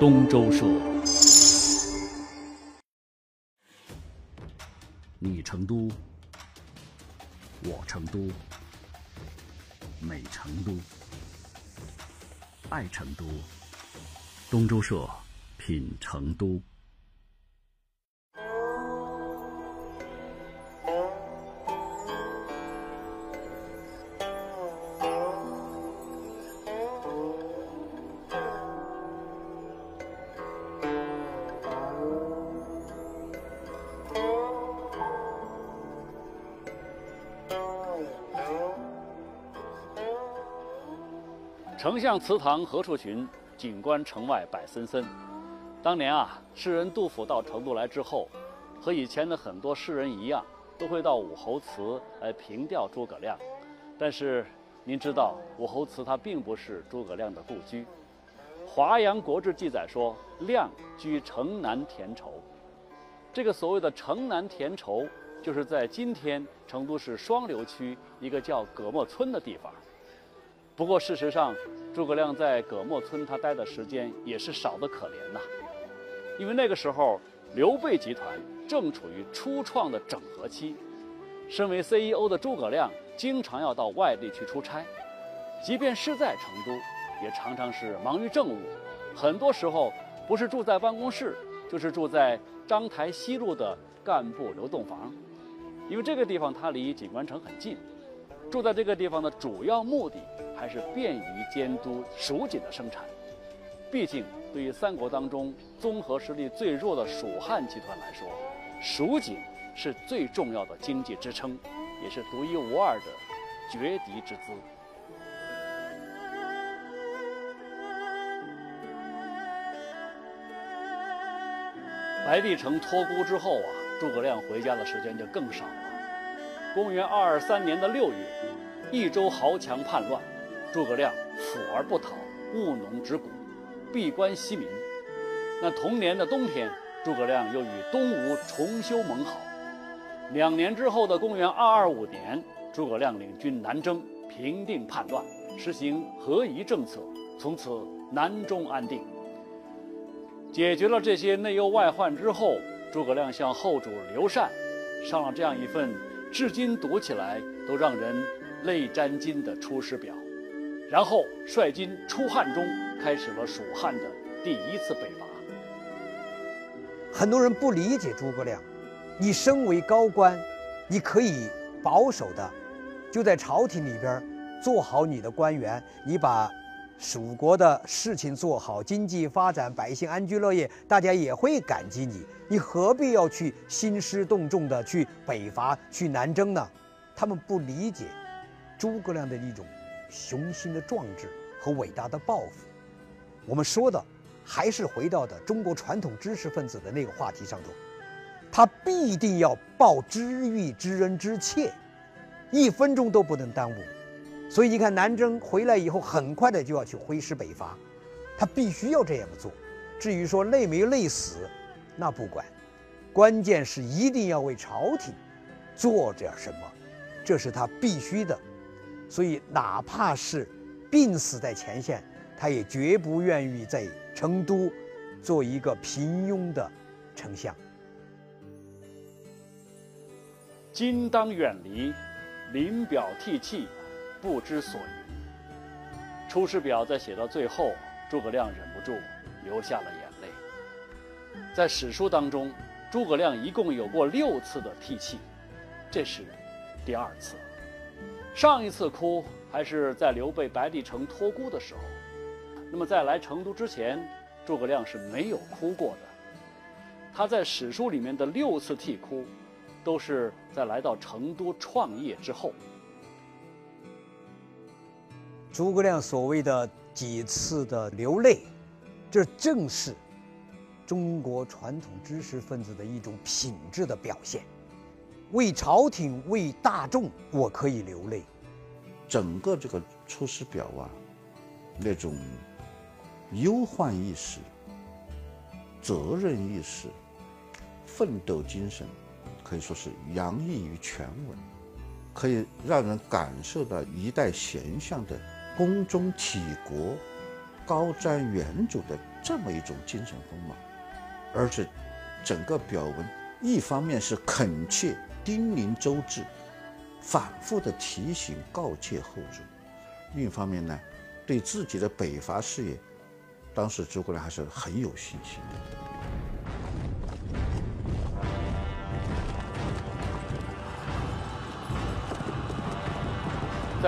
东周社，你成都，我成都，美成都，爱成都，东周社品成都。丞相祠堂何处寻？景观城外柏森森。当年啊，诗人杜甫到成都来之后，和以前的很多诗人一样，都会到武侯祠来凭吊诸葛亮。但是您知道，武侯祠它并不是诸葛亮的故居。《华阳国志》记载说，亮居城南田畴。这个所谓的城南田畴，就是在今天成都市双流区一个叫葛墨村的地方。不过，事实上，诸葛亮在葛墨村他待的时间也是少得可怜呐。因为那个时候，刘备集团正处于初创的整合期，身为 CEO 的诸葛亮经常要到外地去出差，即便是在成都，也常常是忙于政务，很多时候不是住在办公室，就是住在章台西路的干部流动房，因为这个地方它离锦官城很近。住在这个地方的主要目的还是便于监督蜀锦的生产。毕竟，对于三国当中综合实力最弱的蜀汉集团来说，蜀锦是最重要的经济支撑，也是独一无二的绝敌之资。白帝城托孤之后啊，诸葛亮回家的时间就更少了。公元二二三年的六月，益州豪强叛乱，诸葛亮抚而不讨，务农之谷，闭关息民。那同年的冬天，诸葛亮又与东吴重修盟好。两年之后的公元二二五年，诸葛亮领军南征，平定叛乱，实行合夷政策，从此南中安定。解决了这些内忧外患之后，诸葛亮向后主刘禅上了这样一份。至今读起来都让人泪沾襟的《出师表》，然后率军出汉中，开始了蜀汉的第一次北伐。很多人不理解诸葛亮，你身为高官，你可以保守的，就在朝廷里边做好你的官员，你把。蜀国的事情做好，经济发展，百姓安居乐业，大家也会感激你。你何必要去兴师动众的去北伐、去南征呢？他们不理解诸葛亮的一种雄心的壮志和伟大的抱负。我们说的还是回到的中国传统知识分子的那个话题上头，他必定要报知遇之恩之切，一分钟都不能耽误。所以你看，南征回来以后，很快的就要去挥师北伐，他必须要这样做。至于说累没累死，那不管，关键是一定要为朝廷做点什么，这是他必须的。所以哪怕是病死在前线，他也绝不愿意在成都做一个平庸的丞相。今当远离，临表涕泣。不知所云。《出师表》在写到最后，诸葛亮忍不住流下了眼泪。在史书当中，诸葛亮一共有过六次的涕泣，这是第二次。上一次哭还是在刘备白帝城托孤的时候。那么在来成都之前，诸葛亮是没有哭过的。他在史书里面的六次啼哭，都是在来到成都创业之后。诸葛亮所谓的几次的流泪，这正是中国传统知识分子的一种品质的表现。为朝廷、为大众，我可以流泪。整个这个《出师表》啊，那种忧患意识、责任意识、奋斗精神，可以说是洋溢于全文，可以让人感受到一代贤相的。宫中体国、高瞻远瞩的这么一种精神风貌，而且整个表文一方面是恳切叮咛周至，反复的提醒告诫后主；另一方面呢，对自己的北伐事业，当时诸葛亮还是很有信心的。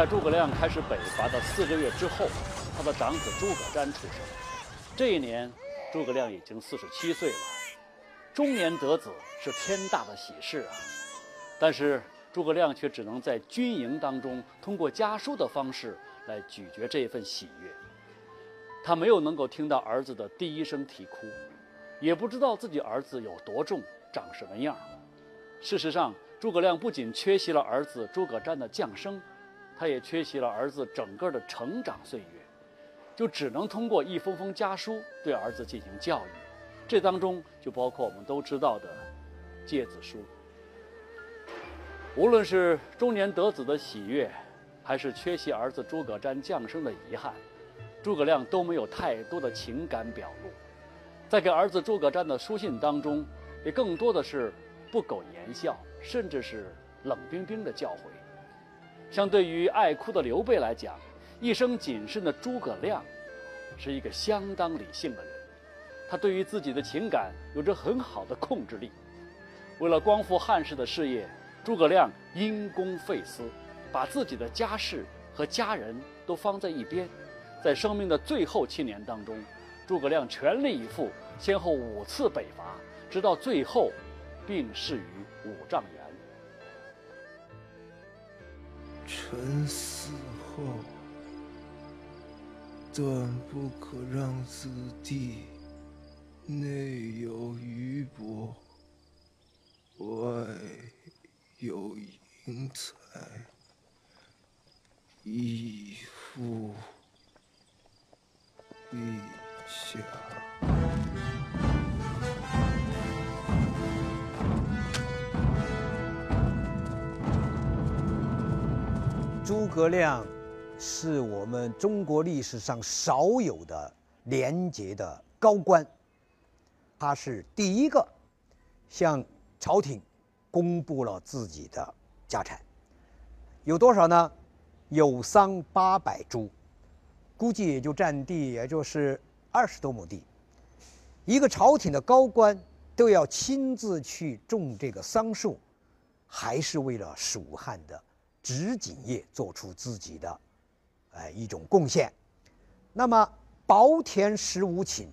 在诸葛亮开始北伐的四个月之后，他的长子诸葛瞻出生。这一年，诸葛亮已经四十七岁了，中年得子是天大的喜事啊！但是诸葛亮却只能在军营当中通过家书的方式来咀嚼这份喜悦。他没有能够听到儿子的第一声啼哭，也不知道自己儿子有多重，长什么样。事实上，诸葛亮不仅缺席了儿子诸葛瞻的降生。他也缺席了儿子整个的成长岁月，就只能通过一封封家书对儿子进行教育。这当中就包括我们都知道的诫子书。无论是中年得子的喜悦，还是缺席儿子诸葛瞻降生的遗憾，诸葛亮都没有太多的情感表露。在给儿子诸葛瞻的书信当中，也更多的是不苟言笑，甚至是冷冰冰的教诲。相对于爱哭的刘备来讲，一生谨慎的诸葛亮，是一个相当理性的人。他对于自己的情感有着很好的控制力。为了光复汉室的事业，诸葛亮因公废私，把自己的家事和家人都放在一边。在生命的最后七年当中，诸葛亮全力以赴，先后五次北伐，直到最后病逝于五丈原。臣死后，断不可让子弟内有余帛，外有银财，以付陛下。诸葛亮是我们中国历史上少有的廉洁的高官，他是第一个向朝廷公布了自己的家产，有多少呢？有桑八百株，估计也就占地也就是二十多亩地。一个朝廷的高官都要亲自去种这个桑树，还是为了蜀汉的。织锦业做出自己的，呃一种贡献。那么薄田十五顷，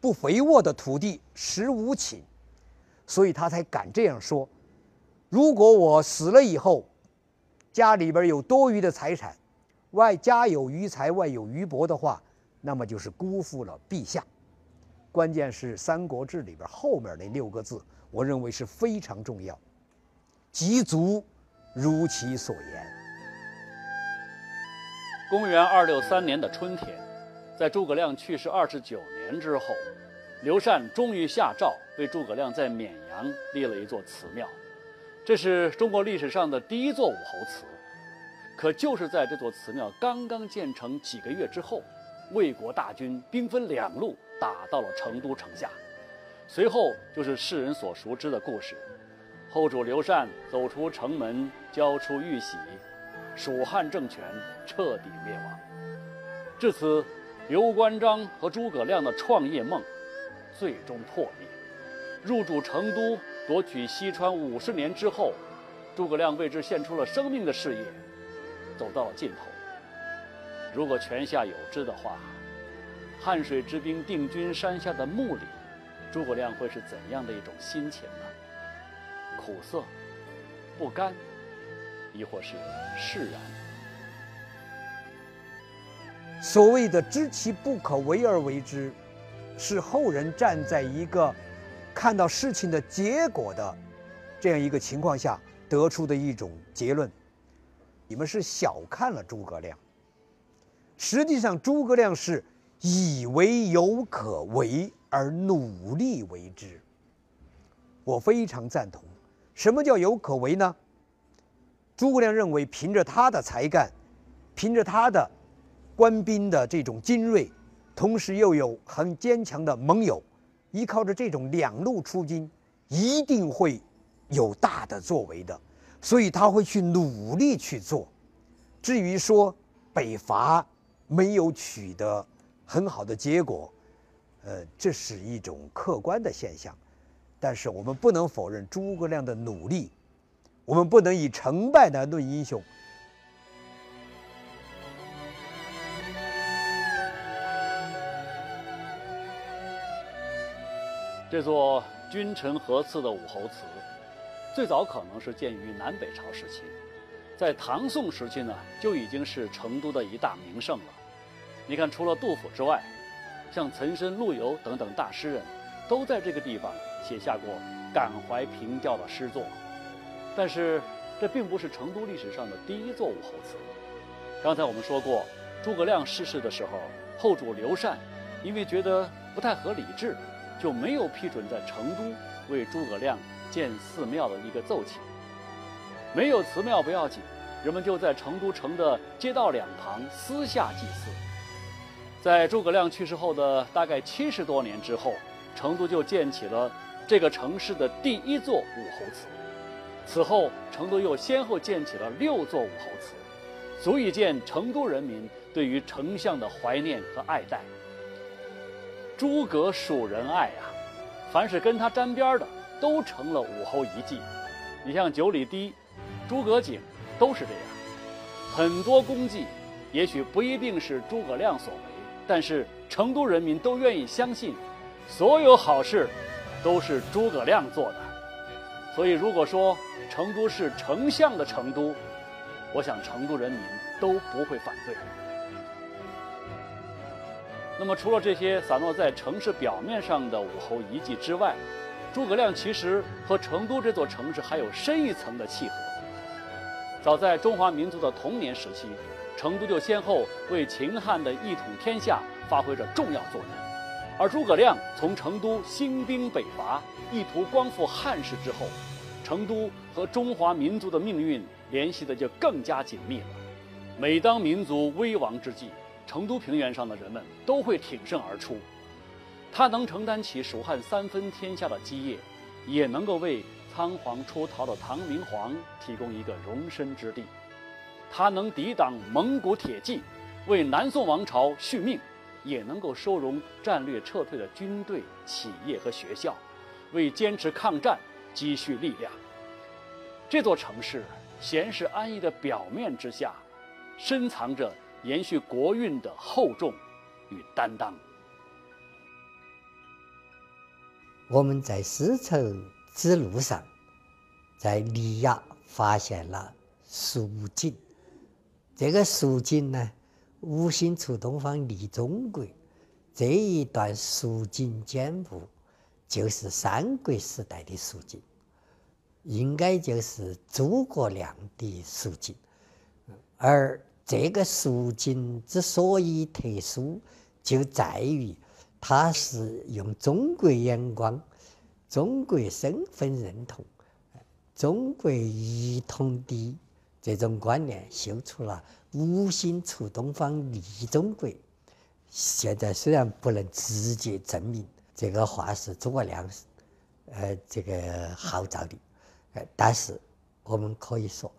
不肥沃的土地十五顷，所以他才敢这样说。如果我死了以后，家里边有多余的财产，外家有余财，外有余帛的话，那么就是辜负了陛下。关键是《三国志》里边后面那六个字，我认为是非常重要，极足。如其所言。公元二六三年的春天，在诸葛亮去世二十九年之后，刘禅终于下诏为诸葛亮在绵阳立了一座祠庙。这是中国历史上的第一座武侯祠。可就是在这座祠庙刚刚建成几个月之后，魏国大军兵分两路打到了成都城下。随后就是世人所熟知的故事。后主刘禅走出城门，交出玉玺，蜀汉政权彻底灭亡。至此，刘关张和诸葛亮的创业梦最终破灭。入主成都，夺取西川五十年之后，诸葛亮为之献出了生命的事业，走到了尽头。如果泉下有知的话，汉水之滨定军山下的墓里，诸葛亮会是怎样的一种心情呢？苦涩、不甘，亦或是释然。所谓的“知其不可为而为之”，是后人站在一个看到事情的结果的这样一个情况下得出的一种结论。你们是小看了诸葛亮，实际上诸葛亮是以为有可为而努力为之。我非常赞同。什么叫有可为呢？诸葛亮认为，凭着他的才干，凭着他的官兵的这种精锐，同时又有很坚强的盟友，依靠着这种两路出军，一定会有大的作为的，所以他会去努力去做。至于说北伐没有取得很好的结果，呃，这是一种客观的现象，但是我们不能否认诸葛亮的努力，我们不能以成败来论英雄。这座君臣合祀的武侯祠，最早可能是建于南北朝时期，在唐宋时期呢，就已经是成都的一大名胜了。你看，除了杜甫之外，像岑参、陆游等等大诗人，都在这个地方写下过感怀平调的诗作。但是，这并不是成都历史上的第一座武侯祠。刚才我们说过，诸葛亮逝世的时候，后主刘禅因为觉得不太合理制。就没有批准在成都为诸葛亮建寺庙的一个奏请。没有祠庙不要紧，人们就在成都城的街道两旁私下祭祀。在诸葛亮去世后的大概七十多年之后，成都就建起了这个城市的第一座武侯祠。此后，成都又先后建起了六座武侯祠，足以见成都人民对于丞相的怀念和爱戴。诸葛蜀人爱啊，凡是跟他沾边的，都成了武侯遗迹。你像九里堤、诸葛井，都是这样。很多功绩，也许不一定是诸葛亮所为，但是成都人民都愿意相信，所有好事，都是诸葛亮做的。所以，如果说成都是丞相的成都，我想成都人民都不会反对。那么，除了这些散落在城市表面上的武侯遗迹之外，诸葛亮其实和成都这座城市还有深一层的契合。早在中华民族的童年时期，成都就先后为秦汉的一统天下发挥着重要作用。而诸葛亮从成都兴兵北伐，意图光复汉室之后，成都和中华民族的命运联系的就更加紧密了。每当民族危亡之际，成都平原上的人们都会挺身而出，他能承担起蜀汉三分天下的基业，也能够为仓皇出逃的唐明皇提供一个容身之地。他能抵挡蒙古铁骑，为南宋王朝续命，也能够收容战略撤退的军队、企业和学校，为坚持抗战积蓄力量。这座城市闲适安逸的表面之下，深藏着。延续国运的厚重与担当。我们在丝绸之路上，在尼亚发现了蜀锦。这个蜀锦呢，五星出东方利中国。这一段蜀锦简物，就是三国时代的蜀锦，应该就是诸葛亮的蜀锦，而。这个蜀锦之所以特殊，就在于它是用中国眼光、中国身份认同、中国一统的这种观念修出了“五星出东方，利中国”。现在虽然不能直接证明这个话是诸葛亮呃这个号召的，呃，但是我们可以说。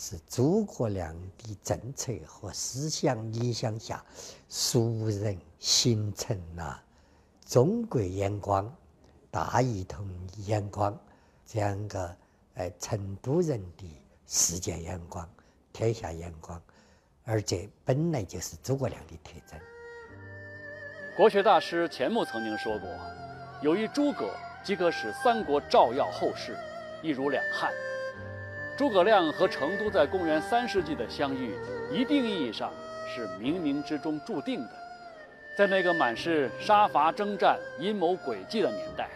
是诸葛亮的政策和思想影响下，蜀人形成了中国眼光、大一统眼光这样个呃成都人的世界眼光、天下眼光，而这本来就是诸葛亮的特征。国学大师钱穆曾经说过：“有一诸葛，即可使三国照耀后世，一如两汉。”诸葛亮和成都在公元三世纪的相遇，一定意义上是冥冥之中注定的。在那个满是杀伐征战、阴谋诡计的年代，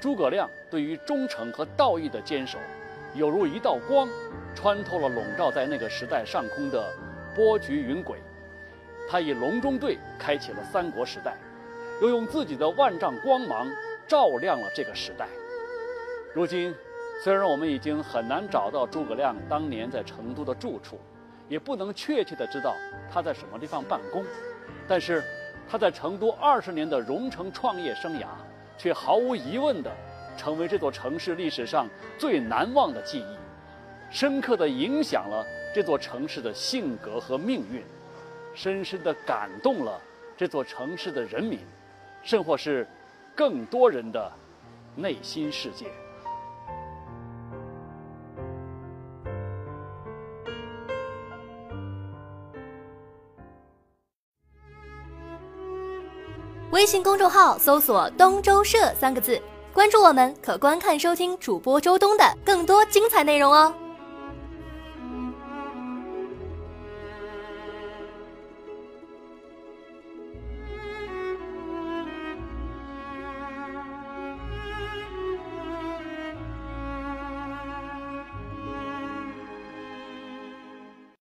诸葛亮对于忠诚和道义的坚守，有如一道光，穿透了笼罩在那个时代上空的波谲云诡。他以隆中对开启了三国时代，又用自己的万丈光芒照亮了这个时代。如今。虽然我们已经很难找到诸葛亮当年在成都的住处，也不能确切的知道他在什么地方办公，但是他在成都二十年的蓉城创业生涯，却毫无疑问地成为这座城市历史上最难忘的记忆，深刻地影响了这座城市的性格和命运，深深地感动了这座城市的人民，甚或是更多人的内心世界。微信公众号搜索“东周社”三个字，关注我们，可观看收听主播周东的更多精彩内容哦。